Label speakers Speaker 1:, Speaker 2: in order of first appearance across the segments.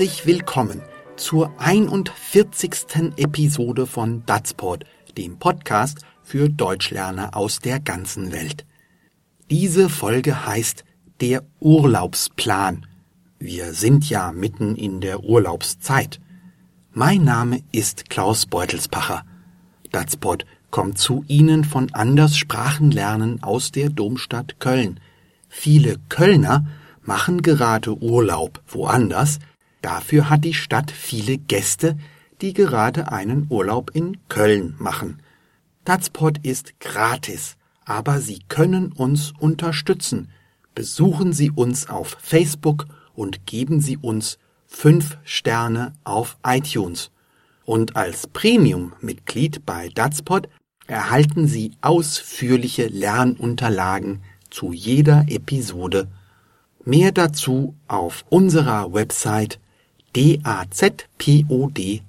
Speaker 1: Herzlich willkommen zur 41. Episode von Datsport, dem Podcast für Deutschlerner aus der ganzen Welt. Diese Folge heißt Der Urlaubsplan. Wir sind ja mitten in der Urlaubszeit. Mein Name ist Klaus Beutelspacher. Datspot kommt zu Ihnen von Anders Sprachenlernen aus der Domstadt Köln. Viele Kölner machen gerade Urlaub woanders, dafür hat die Stadt viele Gäste, die gerade einen Urlaub in Köln machen. Datspot ist gratis, aber Sie können uns unterstützen. Besuchen Sie uns auf Facebook und geben Sie uns fünf Sterne auf iTunes. Und als Premium-Mitglied bei Datspot erhalten Sie ausführliche Lernunterlagen zu jeder Episode. Mehr dazu auf unserer Website dazpod.de.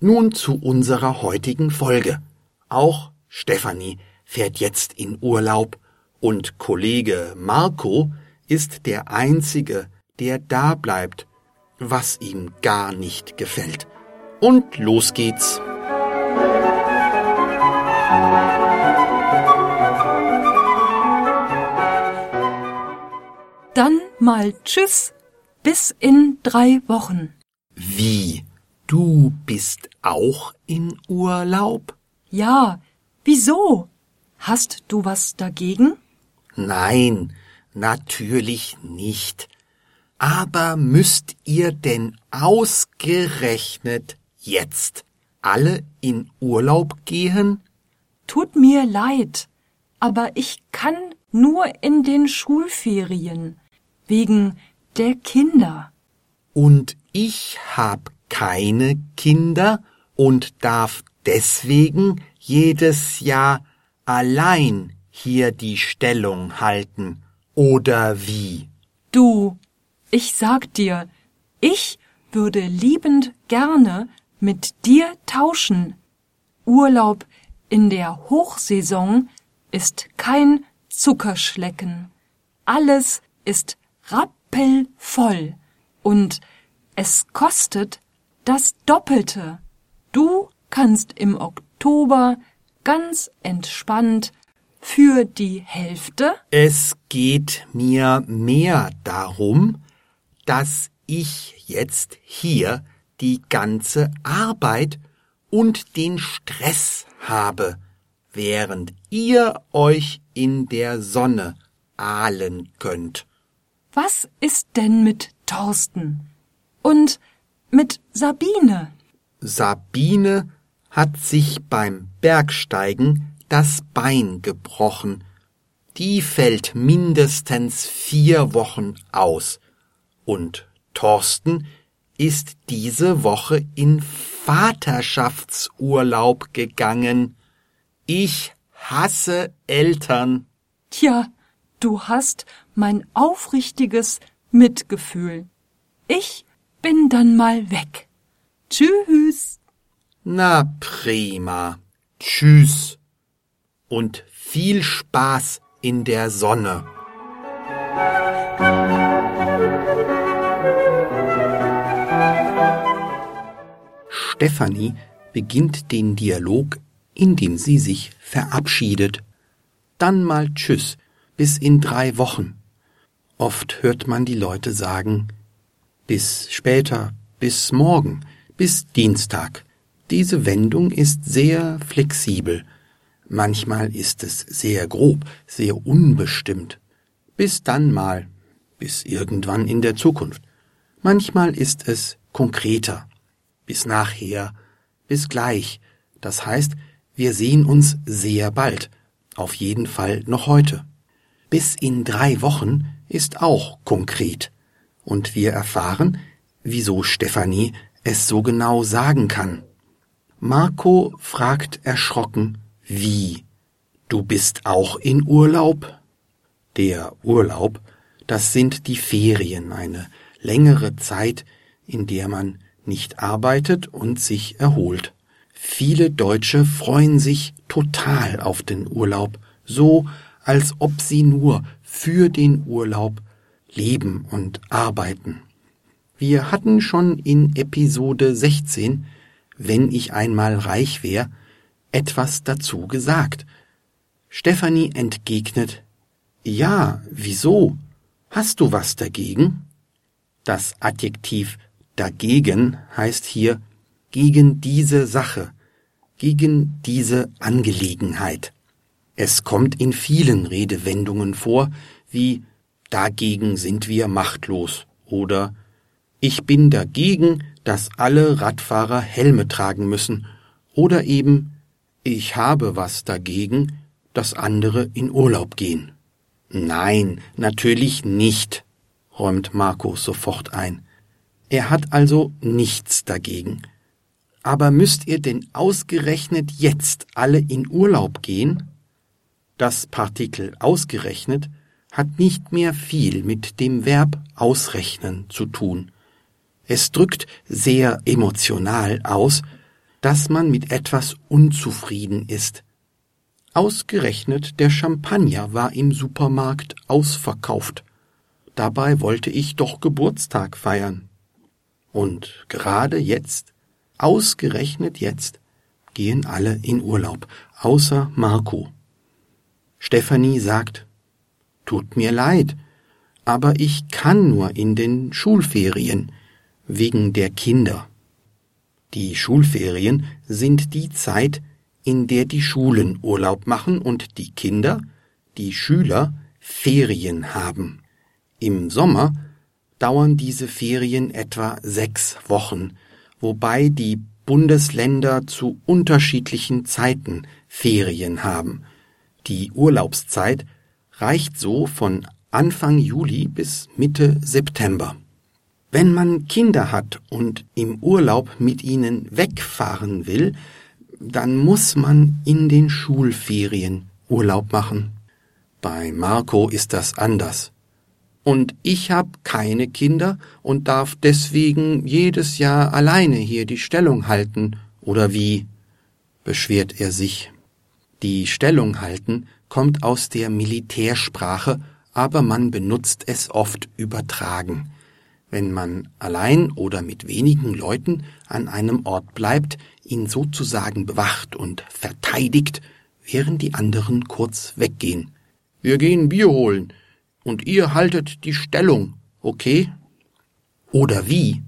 Speaker 1: Nun zu unserer heutigen Folge. Auch Stefanie fährt jetzt in Urlaub und Kollege Marco ist der Einzige, der da bleibt, was ihm gar nicht gefällt. Und los geht's.
Speaker 2: Dann mal Tschüss, bis in drei Wochen.
Speaker 1: Wie? Du bist auch in Urlaub?
Speaker 2: Ja, wieso? Hast du was dagegen?
Speaker 1: Nein, natürlich nicht. Aber müsst ihr denn ausgerechnet jetzt alle in Urlaub gehen?
Speaker 2: Tut mir leid, aber ich kann nur in den Schulferien wegen der Kinder.
Speaker 1: Und ich hab keine Kinder und darf deswegen jedes Jahr allein hier die Stellung halten, oder wie?
Speaker 2: Du, ich sag dir, ich würde liebend gerne mit dir tauschen. Urlaub in der Hochsaison ist kein Zuckerschlecken. Alles ist rappelvoll und es kostet das Doppelte. Du kannst im Oktober ganz entspannt für die Hälfte?
Speaker 1: Es geht mir mehr darum, dass ich jetzt hier die ganze Arbeit und den Stress habe, während ihr euch in der Sonne ahlen könnt.
Speaker 2: Was ist denn mit Thorsten? Und mit Sabine?
Speaker 1: Sabine hat sich beim Bergsteigen das Bein gebrochen. Die fällt mindestens vier Wochen aus. Und Thorsten ist diese Woche in Vaterschaftsurlaub gegangen. Ich hasse Eltern.
Speaker 2: Tja, du hast mein aufrichtiges Mitgefühl. Ich bin dann mal weg. Tschüss.
Speaker 1: Na prima. Tschüss. Und viel Spaß in der Sonne. Stefanie beginnt den Dialog, indem sie sich verabschiedet. Dann mal Tschüss, bis in drei Wochen. Oft hört man die Leute sagen, bis später, bis morgen, bis Dienstag. Diese Wendung ist sehr flexibel. Manchmal ist es sehr grob, sehr unbestimmt. Bis dann mal, bis irgendwann in der Zukunft. Manchmal ist es konkreter. Bis nachher, bis gleich. Das heißt, wir sehen uns sehr bald. Auf jeden Fall noch heute. Bis in drei Wochen ist auch konkret. Und wir erfahren, wieso Stefanie es so genau sagen kann. Marco fragt erschrocken, wie? Du bist auch in Urlaub? Der Urlaub, das sind die Ferien, eine längere Zeit, in der man nicht arbeitet und sich erholt. Viele Deutsche freuen sich total auf den Urlaub, so als ob sie nur für den Urlaub leben und arbeiten. Wir hatten schon in Episode 16, wenn ich einmal reich wär, etwas dazu gesagt. Stefanie entgegnet, ja, wieso? Hast du was dagegen? Das Adjektiv dagegen heißt hier gegen diese Sache, gegen diese Angelegenheit. Es kommt in vielen Redewendungen vor, wie dagegen sind wir machtlos oder ich bin dagegen, dass alle Radfahrer Helme tragen müssen oder eben ich habe was dagegen, dass andere in Urlaub gehen. Nein, natürlich nicht, räumt Marco sofort ein. Er hat also nichts dagegen. Aber müsst ihr denn ausgerechnet jetzt alle in Urlaub gehen? Das Partikel ausgerechnet hat nicht mehr viel mit dem Verb ausrechnen zu tun. Es drückt sehr emotional aus, dass man mit etwas unzufrieden ist. Ausgerechnet der Champagner war im Supermarkt ausverkauft. Dabei wollte ich doch Geburtstag feiern. Und gerade jetzt, ausgerechnet jetzt, gehen alle in Urlaub, außer Marco. Stefanie sagt, Tut mir leid, aber ich kann nur in den Schulferien, wegen der Kinder. Die Schulferien sind die Zeit, in der die Schulen Urlaub machen und die Kinder, die Schüler, Ferien haben. Im Sommer dauern diese Ferien etwa sechs Wochen, wobei die Bundesländer zu unterschiedlichen Zeiten Ferien haben. Die Urlaubszeit reicht so von Anfang Juli bis Mitte September. Wenn man Kinder hat und im Urlaub mit ihnen wegfahren will, dann muss man in den Schulferien Urlaub machen. Bei Marco ist das anders. Und ich hab keine Kinder und darf deswegen jedes Jahr alleine hier die Stellung halten, oder wie? beschwert er sich. Die Stellung halten kommt aus der Militärsprache, aber man benutzt es oft übertragen. Wenn man allein oder mit wenigen Leuten an einem Ort bleibt, ihn sozusagen bewacht und verteidigt, während die anderen kurz weggehen. Wir gehen Bier holen und ihr haltet die Stellung, okay? Oder wie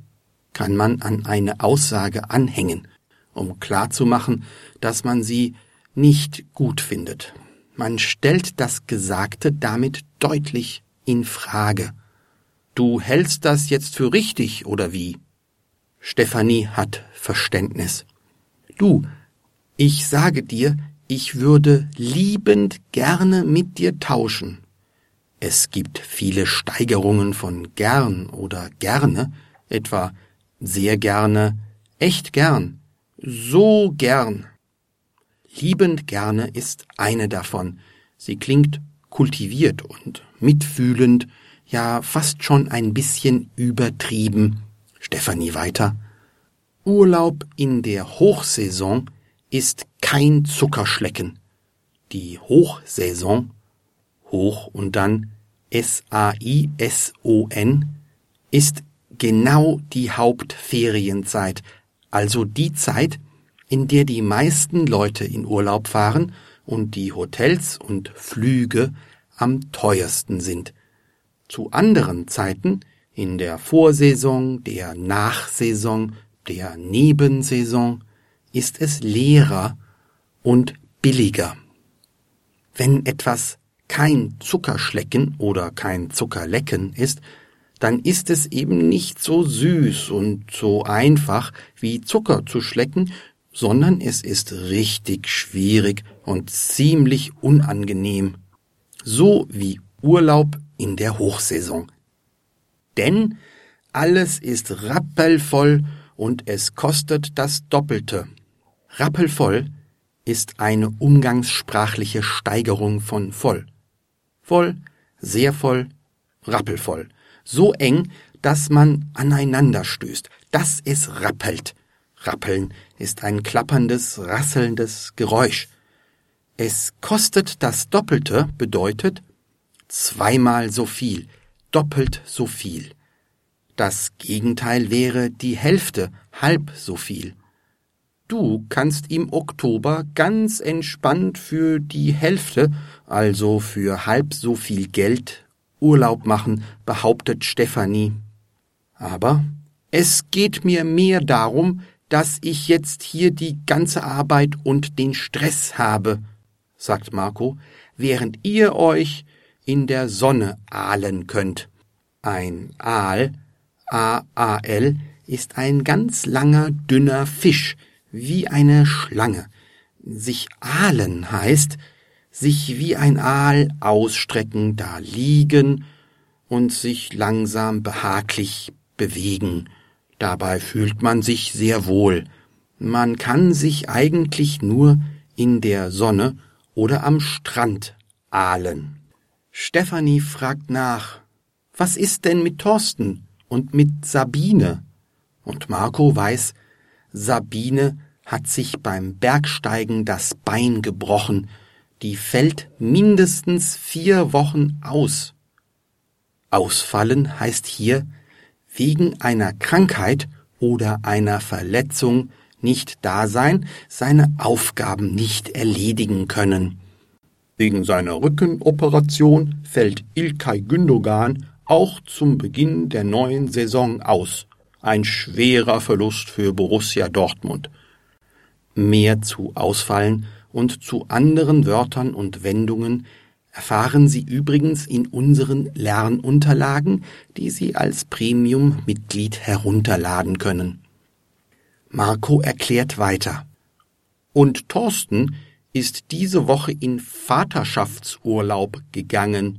Speaker 1: kann man an eine Aussage anhängen, um klarzumachen, dass man sie nicht gut findet. Man stellt das Gesagte damit deutlich in Frage. Du hältst das jetzt für richtig, oder wie? Stefanie hat Verständnis. Du, ich sage dir, ich würde liebend gerne mit dir tauschen. Es gibt viele Steigerungen von gern oder gerne, etwa sehr gerne, echt gern, so gern. Liebend gerne ist eine davon. Sie klingt kultiviert und mitfühlend, ja fast schon ein bisschen übertrieben. Stefanie weiter. Urlaub in der Hochsaison ist kein Zuckerschlecken. Die Hochsaison, hoch und dann S-A-I-S-O-N, ist genau die Hauptferienzeit, also die Zeit, in der die meisten Leute in Urlaub fahren und die Hotels und Flüge am teuersten sind. Zu anderen Zeiten, in der Vorsaison, der Nachsaison, der Nebensaison, ist es leerer und billiger. Wenn etwas kein Zuckerschlecken oder kein Zuckerlecken ist, dann ist es eben nicht so süß und so einfach wie Zucker zu schlecken, sondern es ist richtig schwierig und ziemlich unangenehm. So wie Urlaub in der Hochsaison. Denn alles ist rappelvoll und es kostet das Doppelte. Rappelvoll ist eine umgangssprachliche Steigerung von voll. Voll, sehr voll, rappelvoll. So eng, dass man aneinander stößt, dass es rappelt. Rappeln ist ein klapperndes, rasselndes Geräusch. Es kostet das Doppelte bedeutet zweimal so viel, doppelt so viel. Das Gegenteil wäre die Hälfte, halb so viel. Du kannst im Oktober ganz entspannt für die Hälfte, also für halb so viel Geld, Urlaub machen, behauptet Stefanie. Aber es geht mir mehr darum, dass ich jetzt hier die ganze Arbeit und den Stress habe, sagt Marco, während ihr euch in der Sonne ahlen könnt. Ein Aal, A-A-L, ist ein ganz langer, dünner Fisch, wie eine Schlange. Sich ahlen heißt, sich wie ein Aal ausstrecken, da liegen und sich langsam behaglich bewegen. Dabei fühlt man sich sehr wohl. Man kann sich eigentlich nur in der Sonne oder am Strand ahlen. Stefanie fragt nach, was ist denn mit Thorsten und mit Sabine? Und Marco weiß, Sabine hat sich beim Bergsteigen das Bein gebrochen, die fällt mindestens vier Wochen aus. Ausfallen heißt hier wegen einer Krankheit oder einer Verletzung nicht da sein, seine Aufgaben nicht erledigen können. Wegen seiner Rückenoperation fällt Ilkay Gündogan auch zum Beginn der neuen Saison aus. Ein schwerer Verlust für Borussia Dortmund. Mehr zu Ausfallen und zu anderen Wörtern und Wendungen erfahren Sie übrigens in unseren Lernunterlagen, die Sie als Premium-Mitglied herunterladen können. Marco erklärt weiter. Und Thorsten ist diese Woche in Vaterschaftsurlaub gegangen.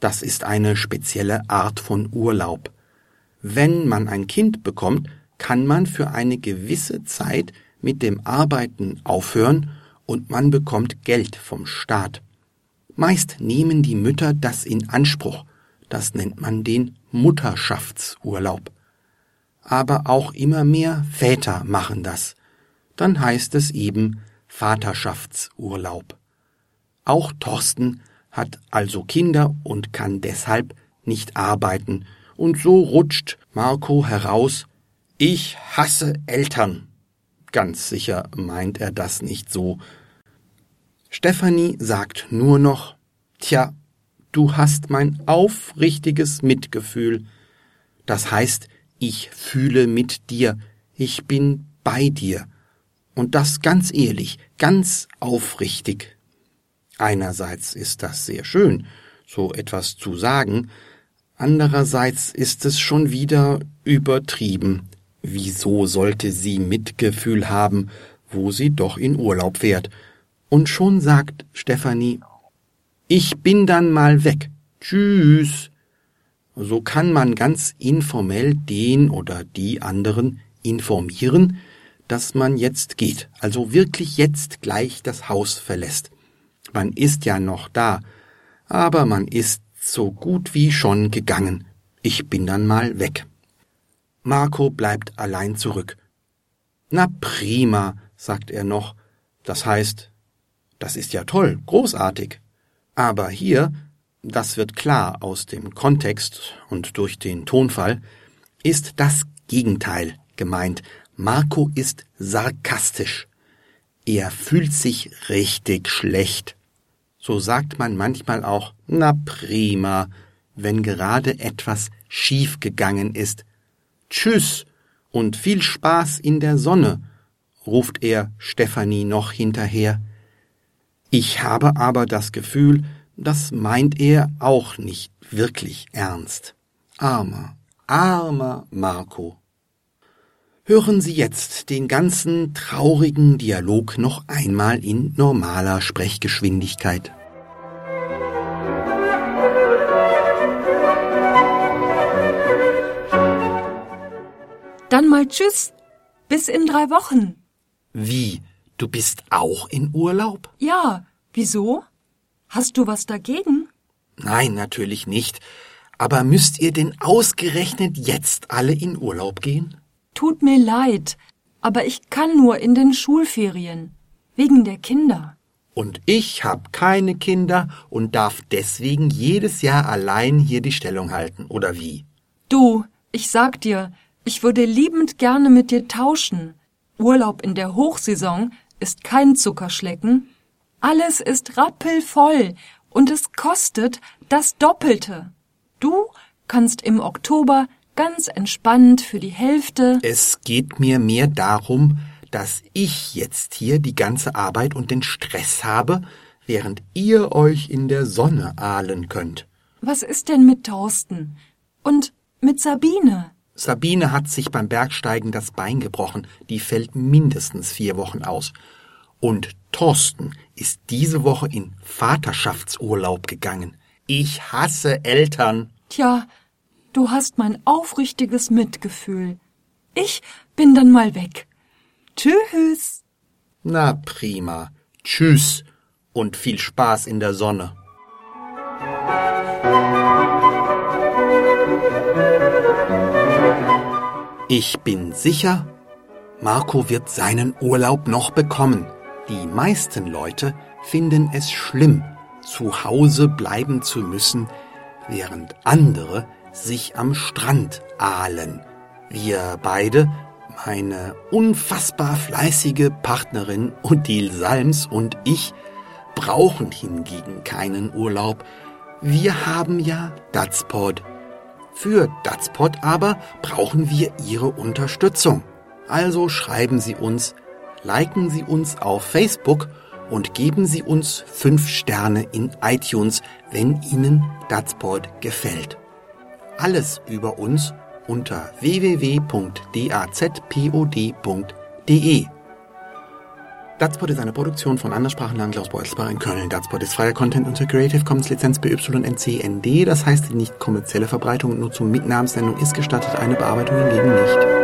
Speaker 1: Das ist eine spezielle Art von Urlaub. Wenn man ein Kind bekommt, kann man für eine gewisse Zeit mit dem Arbeiten aufhören und man bekommt Geld vom Staat. Meist nehmen die Mütter das in Anspruch. Das nennt man den Mutterschaftsurlaub. Aber auch immer mehr Väter machen das. Dann heißt es eben Vaterschaftsurlaub. Auch Thorsten hat also Kinder und kann deshalb nicht arbeiten. Und so rutscht Marco heraus, ich hasse Eltern. Ganz sicher meint er das nicht so, Stefanie sagt nur noch, Tja, du hast mein aufrichtiges Mitgefühl. Das heißt, ich fühle mit dir, ich bin bei dir. Und das ganz ehrlich, ganz aufrichtig. Einerseits ist das sehr schön, so etwas zu sagen, andererseits ist es schon wieder übertrieben. Wieso sollte sie Mitgefühl haben, wo sie doch in Urlaub fährt und schon sagt Stefanie, ich bin dann mal weg. Tschüss. So kann man ganz informell den oder die anderen informieren, dass man jetzt geht, also wirklich jetzt gleich das Haus verlässt. Man ist ja noch da, aber man ist so gut wie schon gegangen. Ich bin dann mal weg. Marco bleibt allein zurück. Na prima, sagt er noch, das heißt, das ist ja toll, großartig. Aber hier, das wird klar aus dem Kontext und durch den Tonfall, ist das Gegenteil gemeint. Marco ist sarkastisch. Er fühlt sich richtig schlecht. So sagt man manchmal auch, na prima, wenn gerade etwas schief gegangen ist. Tschüss und viel Spaß in der Sonne, ruft er Stefanie noch hinterher. Ich habe aber das Gefühl, das meint er auch nicht wirklich ernst. Armer, armer Marco. Hören Sie jetzt den ganzen traurigen Dialog noch einmal in normaler Sprechgeschwindigkeit.
Speaker 2: Dann mal Tschüss. Bis in drei Wochen.
Speaker 1: Wie? Du bist auch in Urlaub?
Speaker 2: Ja, wieso? Hast du was dagegen?
Speaker 1: Nein, natürlich nicht. Aber müsst ihr denn ausgerechnet jetzt alle in Urlaub gehen?
Speaker 2: Tut mir leid, aber ich kann nur in den Schulferien. Wegen der Kinder.
Speaker 1: Und ich hab keine Kinder und darf deswegen jedes Jahr allein hier die Stellung halten, oder wie?
Speaker 2: Du, Ich sag dir, ich würde liebend gerne mit dir tauschen. Urlaub in der Hochsaison ist kein Zuckerschlecken. Alles ist rappelvoll und es kostet das Doppelte. Du kannst im Oktober ganz entspannt für die Hälfte.
Speaker 1: Es geht mir mehr darum, dass ich jetzt hier die ganze Arbeit und den Stress habe, während ihr euch in der Sonne ahlen könnt.
Speaker 2: Was ist denn mit Thorsten? Und mit Sabine?
Speaker 1: Sabine hat sich beim Bergsteigen das Bein gebrochen, die fällt mindestens vier Wochen aus. Und Thorsten ist diese Woche in Vaterschaftsurlaub gegangen. Ich hasse Eltern.
Speaker 2: Tja, du hast mein aufrichtiges Mitgefühl. Ich bin dann mal weg. Tschüss.
Speaker 1: Na prima. Tschüss und viel Spaß in der Sonne. Ich bin sicher, Marco wird seinen Urlaub noch bekommen. Die meisten Leute finden es schlimm, zu Hause bleiben zu müssen, während andere sich am Strand ahlen. Wir beide, meine unfassbar fleißige Partnerin Odile Salms und ich, brauchen hingegen keinen Urlaub. Wir haben ja Datspod. Für Datspod aber brauchen wir Ihre Unterstützung. Also schreiben Sie uns, liken Sie uns auf Facebook und geben Sie uns fünf Sterne in iTunes, wenn Ihnen Datspod gefällt. Alles über uns unter www.dazpod.de. Datspot ist eine Produktion von Anderssprachenland Klaus Beutelsbach in Köln. Datspot ist freier Content unter Creative Commons Lizenz BY-NC-ND. Das heißt, die nicht kommerzielle Verbreitung und Nutzung mit Namenssendung ist gestattet, eine Bearbeitung hingegen nicht.